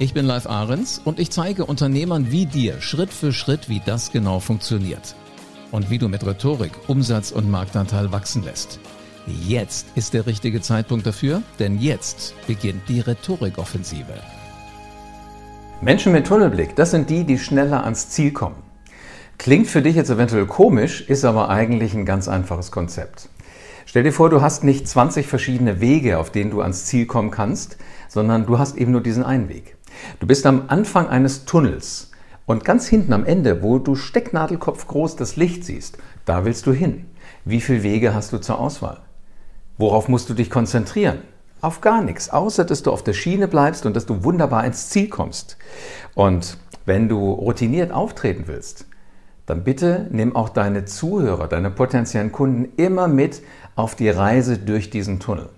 Ich bin Live Ahrens und ich zeige Unternehmern wie dir Schritt für Schritt, wie das genau funktioniert. Und wie du mit Rhetorik Umsatz und Marktanteil wachsen lässt. Jetzt ist der richtige Zeitpunkt dafür, denn jetzt beginnt die Rhetorikoffensive. Menschen mit Tunnelblick, das sind die, die schneller ans Ziel kommen. Klingt für dich jetzt eventuell komisch, ist aber eigentlich ein ganz einfaches Konzept. Stell dir vor, du hast nicht 20 verschiedene Wege, auf denen du ans Ziel kommen kannst, sondern du hast eben nur diesen einen Weg. Du bist am Anfang eines Tunnels und ganz hinten am Ende, wo du Stecknadelkopf groß das Licht siehst, da willst du hin. Wie viele Wege hast du zur Auswahl? Worauf musst du dich konzentrieren? Auf gar nichts, außer dass du auf der Schiene bleibst und dass du wunderbar ins Ziel kommst. Und wenn du routiniert auftreten willst, dann bitte nimm auch deine Zuhörer, deine potenziellen Kunden immer mit auf die Reise durch diesen Tunnel.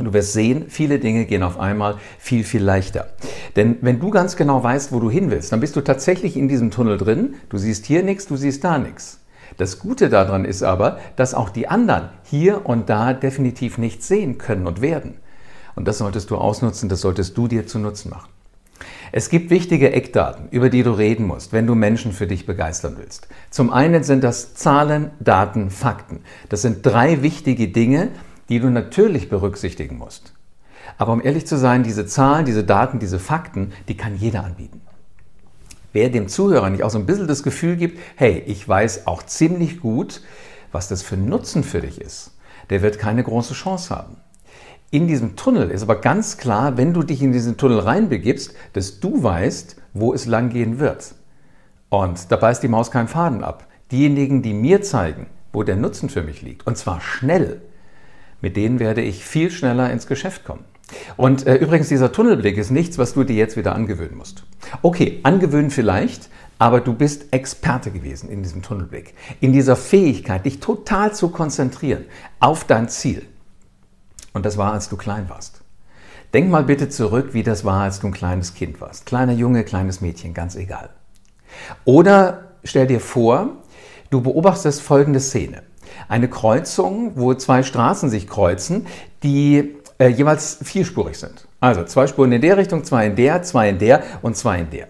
Und du wirst sehen, viele Dinge gehen auf einmal viel, viel leichter. Denn wenn du ganz genau weißt, wo du hin willst, dann bist du tatsächlich in diesem Tunnel drin. Du siehst hier nichts, du siehst da nichts. Das Gute daran ist aber, dass auch die anderen hier und da definitiv nichts sehen können und werden. Und das solltest du ausnutzen, das solltest du dir zu Nutzen machen. Es gibt wichtige Eckdaten, über die du reden musst, wenn du Menschen für dich begeistern willst. Zum einen sind das Zahlen, Daten, Fakten. Das sind drei wichtige Dinge, die du natürlich berücksichtigen musst. Aber um ehrlich zu sein, diese Zahlen, diese Daten, diese Fakten, die kann jeder anbieten. Wer dem Zuhörer nicht auch so ein bisschen das Gefühl gibt, hey, ich weiß auch ziemlich gut, was das für Nutzen für dich ist, der wird keine große Chance haben. In diesem Tunnel ist aber ganz klar, wenn du dich in diesen Tunnel reinbegibst, dass du weißt, wo es langgehen wird. Und da beißt die Maus keinen Faden ab. Diejenigen, die mir zeigen, wo der Nutzen für mich liegt, und zwar schnell, mit denen werde ich viel schneller ins Geschäft kommen. Und äh, übrigens, dieser Tunnelblick ist nichts, was du dir jetzt wieder angewöhnen musst. Okay, angewöhnen vielleicht, aber du bist Experte gewesen in diesem Tunnelblick, in dieser Fähigkeit, dich total zu konzentrieren auf dein Ziel. Und das war, als du klein warst. Denk mal bitte zurück, wie das war, als du ein kleines Kind warst. Kleiner Junge, kleines Mädchen, ganz egal. Oder stell dir vor, du beobachtest folgende Szene eine Kreuzung, wo zwei Straßen sich kreuzen, die äh, jeweils vierspurig sind. Also zwei Spuren in der Richtung, zwei in der, zwei in der und zwei in der.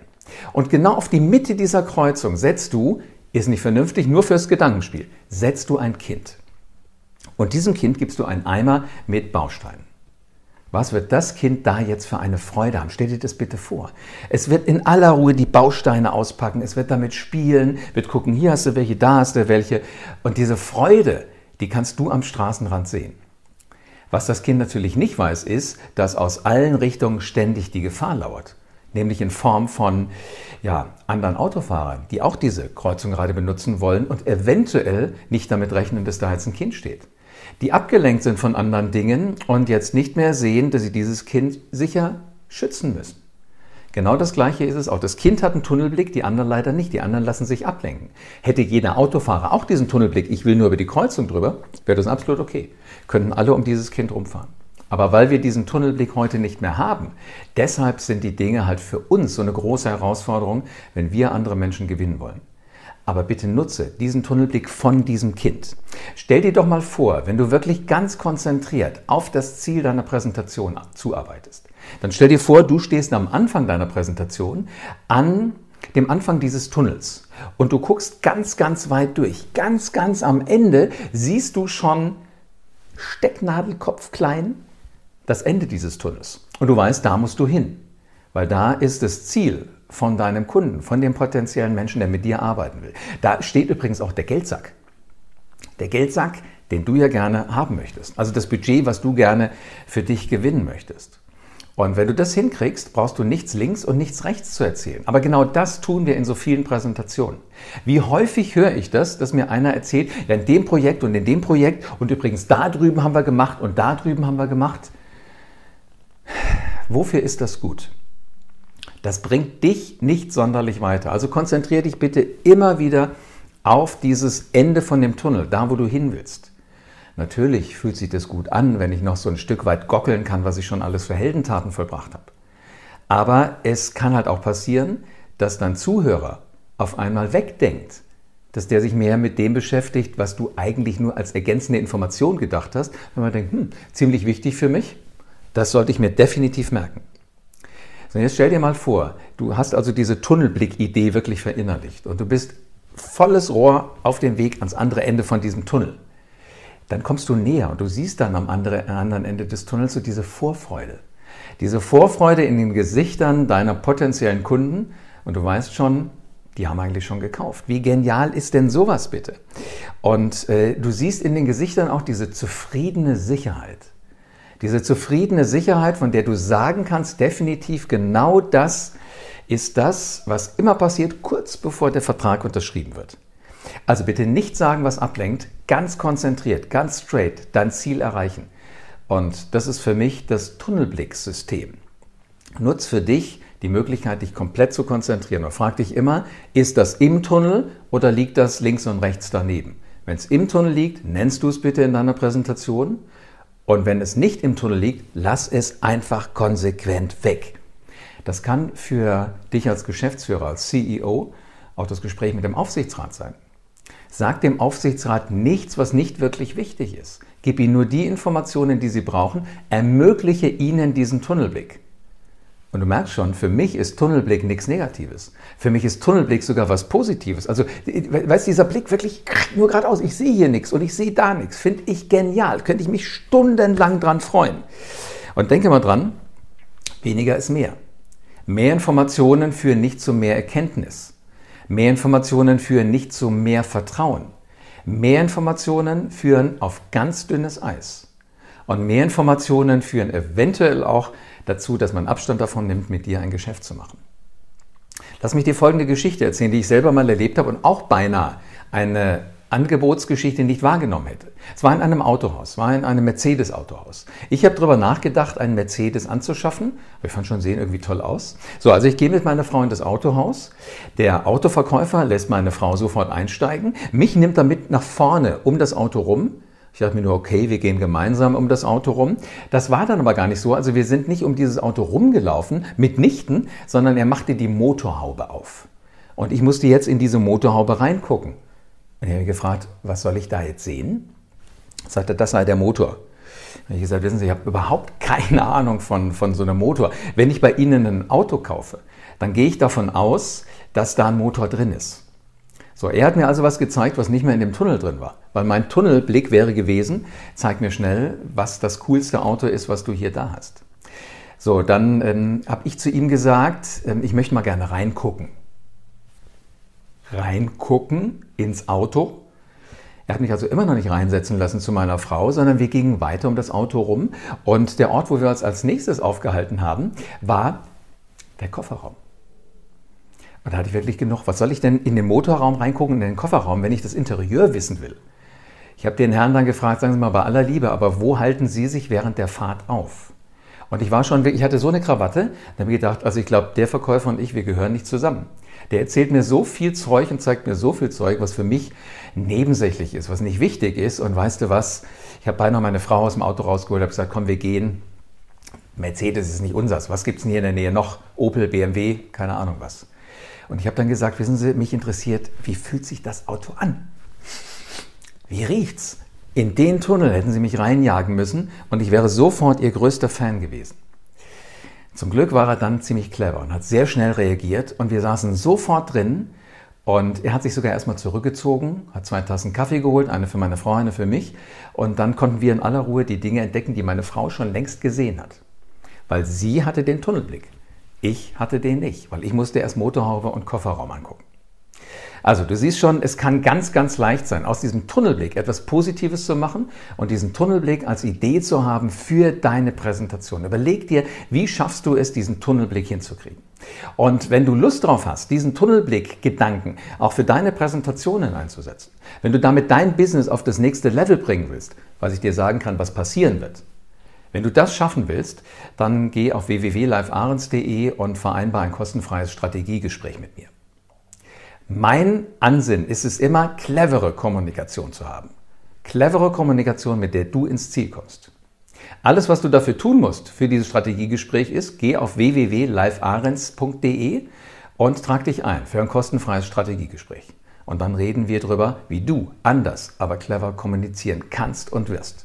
Und genau auf die Mitte dieser Kreuzung setzt du, ist nicht vernünftig, nur fürs Gedankenspiel, setzt du ein Kind. Und diesem Kind gibst du einen Eimer mit Bausteinen. Was wird das Kind da jetzt für eine Freude haben? Stell dir das bitte vor. Es wird in aller Ruhe die Bausteine auspacken, es wird damit spielen, wird gucken, hier hast du welche, da hast du welche. Und diese Freude, die kannst du am Straßenrand sehen. Was das Kind natürlich nicht weiß, ist, dass aus allen Richtungen ständig die Gefahr lauert. Nämlich in Form von ja, anderen Autofahrern, die auch diese Kreuzung gerade benutzen wollen und eventuell nicht damit rechnen, dass da jetzt ein Kind steht die abgelenkt sind von anderen Dingen und jetzt nicht mehr sehen, dass sie dieses Kind sicher schützen müssen. Genau das Gleiche ist es auch. Das Kind hat einen Tunnelblick, die anderen leider nicht. Die anderen lassen sich ablenken. Hätte jeder Autofahrer auch diesen Tunnelblick, ich will nur über die Kreuzung drüber, wäre das absolut okay. Könnten alle um dieses Kind rumfahren. Aber weil wir diesen Tunnelblick heute nicht mehr haben, deshalb sind die Dinge halt für uns so eine große Herausforderung, wenn wir andere Menschen gewinnen wollen. Aber bitte nutze diesen Tunnelblick von diesem Kind. Stell dir doch mal vor, wenn du wirklich ganz konzentriert auf das Ziel deiner Präsentation zuarbeitest. Dann stell dir vor, du stehst am Anfang deiner Präsentation an dem Anfang dieses Tunnels und du guckst ganz, ganz weit durch. Ganz, ganz am Ende siehst du schon Stecknadelkopf klein das Ende dieses Tunnels. Und du weißt, da musst du hin, weil da ist das Ziel von deinem Kunden, von dem potenziellen Menschen, der mit dir arbeiten will. Da steht übrigens auch der Geldsack. Der Geldsack, den du ja gerne haben möchtest. Also das Budget, was du gerne für dich gewinnen möchtest. Und wenn du das hinkriegst, brauchst du nichts links und nichts rechts zu erzählen. Aber genau das tun wir in so vielen Präsentationen. Wie häufig höre ich das, dass mir einer erzählt, ja in dem Projekt und in dem Projekt und übrigens da drüben haben wir gemacht und da drüben haben wir gemacht. Wofür ist das gut? Das bringt dich nicht sonderlich weiter. Also konzentriere dich bitte immer wieder auf dieses Ende von dem Tunnel, da wo du hin willst. Natürlich fühlt sich das gut an, wenn ich noch so ein Stück weit gockeln kann, was ich schon alles für Heldentaten vollbracht habe. Aber es kann halt auch passieren, dass dein Zuhörer auf einmal wegdenkt, dass der sich mehr mit dem beschäftigt, was du eigentlich nur als ergänzende Information gedacht hast, wenn man denkt, hm, ziemlich wichtig für mich, das sollte ich mir definitiv merken. So, jetzt stell dir mal vor, du hast also diese Tunnelblick-Idee wirklich verinnerlicht und du bist volles Rohr auf dem Weg ans andere Ende von diesem Tunnel. Dann kommst du näher und du siehst dann am anderen Ende des Tunnels so diese Vorfreude. Diese Vorfreude in den Gesichtern deiner potenziellen Kunden und du weißt schon, die haben eigentlich schon gekauft. Wie genial ist denn sowas bitte? Und äh, du siehst in den Gesichtern auch diese zufriedene Sicherheit. Diese zufriedene Sicherheit, von der du sagen kannst, definitiv genau das ist das, was immer passiert, kurz bevor der Vertrag unterschrieben wird. Also bitte nicht sagen, was ablenkt, ganz konzentriert, ganz straight dein Ziel erreichen. Und das ist für mich das Tunnelblicksystem. Nutz für dich die Möglichkeit, dich komplett zu konzentrieren. Und frag dich immer, ist das im Tunnel oder liegt das links und rechts daneben? Wenn es im Tunnel liegt, nennst du es bitte in deiner Präsentation. Und wenn es nicht im Tunnel liegt, lass es einfach konsequent weg. Das kann für dich als Geschäftsführer, als CEO auch das Gespräch mit dem Aufsichtsrat sein. Sag dem Aufsichtsrat nichts, was nicht wirklich wichtig ist. Gib ihnen nur die Informationen, die sie brauchen. Ermögliche ihnen diesen Tunnelblick. Und du merkst schon, für mich ist Tunnelblick nichts Negatives. Für mich ist Tunnelblick sogar was Positives. Also, weißt du, dieser Blick wirklich nur geradeaus. Ich sehe hier nichts und ich sehe da nichts. Finde ich genial. Könnte ich mich stundenlang dran freuen. Und denke mal dran, weniger ist mehr. Mehr Informationen führen nicht zu mehr Erkenntnis. Mehr Informationen führen nicht zu mehr Vertrauen. Mehr Informationen führen auf ganz dünnes Eis. Und mehr Informationen führen eventuell auch dazu, dass man Abstand davon nimmt, mit dir ein Geschäft zu machen. Lass mich dir folgende Geschichte erzählen, die ich selber mal erlebt habe und auch beinahe eine Angebotsgeschichte nicht wahrgenommen hätte. Es war in einem Autohaus, war in einem Mercedes-Autohaus. Ich habe darüber nachgedacht, einen Mercedes anzuschaffen. Ich fand schon sehen irgendwie toll aus. So, also ich gehe mit meiner Frau in das Autohaus. Der Autoverkäufer lässt meine Frau sofort einsteigen. Mich nimmt er mit nach vorne um das Auto rum. Ich dachte mir nur, okay, wir gehen gemeinsam um das Auto rum. Das war dann aber gar nicht so. Also wir sind nicht um dieses Auto rumgelaufen, mitnichten, sondern er machte die Motorhaube auf. Und ich musste jetzt in diese Motorhaube reingucken. Und ich habe gefragt, was soll ich da jetzt sehen? Sagte, das sei der Motor. Und ich gesagt, wissen Sie, ich habe überhaupt keine Ahnung von, von so einem Motor. Wenn ich bei Ihnen ein Auto kaufe, dann gehe ich davon aus, dass da ein Motor drin ist. So, er hat mir also was gezeigt, was nicht mehr in dem Tunnel drin war. Weil mein Tunnelblick wäre gewesen, zeig mir schnell, was das coolste Auto ist, was du hier da hast. So, dann ähm, habe ich zu ihm gesagt, ähm, ich möchte mal gerne reingucken. Reingucken ins Auto. Er hat mich also immer noch nicht reinsetzen lassen zu meiner Frau, sondern wir gingen weiter um das Auto rum. Und der Ort, wo wir uns als nächstes aufgehalten haben, war der Kofferraum. Und da hatte ich wirklich genug. Was soll ich denn in den Motorraum reingucken, in den Kofferraum, wenn ich das Interieur wissen will? Ich habe den Herrn dann gefragt, sagen Sie mal bei aller Liebe, aber wo halten Sie sich während der Fahrt auf? Und ich war schon, ich hatte so eine Krawatte, da habe ich gedacht, also ich glaube, der Verkäufer und ich, wir gehören nicht zusammen. Der erzählt mir so viel Zeug und zeigt mir so viel Zeug, was für mich nebensächlich ist, was nicht wichtig ist. Und weißt du was? Ich habe beinahe meine Frau aus dem Auto rausgeholt, habe gesagt, komm, wir gehen. Mercedes ist nicht unsers. Was gibt es denn hier in der Nähe noch? Opel, BMW, keine Ahnung was. Und ich habe dann gesagt, wissen Sie, mich interessiert, wie fühlt sich das Auto an? Wie riecht's? In den Tunnel hätten Sie mich reinjagen müssen und ich wäre sofort Ihr größter Fan gewesen. Zum Glück war er dann ziemlich clever und hat sehr schnell reagiert und wir saßen sofort drin und er hat sich sogar erstmal zurückgezogen, hat zwei Tassen Kaffee geholt, eine für meine Frau, eine für mich und dann konnten wir in aller Ruhe die Dinge entdecken, die meine Frau schon längst gesehen hat. Weil sie hatte den Tunnelblick. Ich hatte den nicht, weil ich musste erst Motorhaube und Kofferraum angucken. Also du siehst schon, es kann ganz, ganz leicht sein, aus diesem Tunnelblick etwas Positives zu machen und diesen Tunnelblick als Idee zu haben für deine Präsentation. Überleg dir, wie schaffst du es, diesen Tunnelblick hinzukriegen. Und wenn du Lust drauf hast, diesen Tunnelblick-Gedanken auch für deine Präsentationen einzusetzen, wenn du damit dein Business auf das nächste Level bringen willst, was ich dir sagen kann, was passieren wird, Wenn du das schaffen willst, dann geh auf www.livearens.de und vereinbar ein kostenfreies Strategiegespräch mit mir. Mein Ansinn ist es immer, clevere Kommunikation zu haben. Clevere Kommunikation, mit der du ins Ziel kommst. Alles, was du dafür tun musst für dieses Strategiegespräch ist, geh auf www.livearens.de und trag dich ein für ein kostenfreies Strategiegespräch. Und dann reden wir darüber, wie du anders, aber clever kommunizieren kannst und wirst.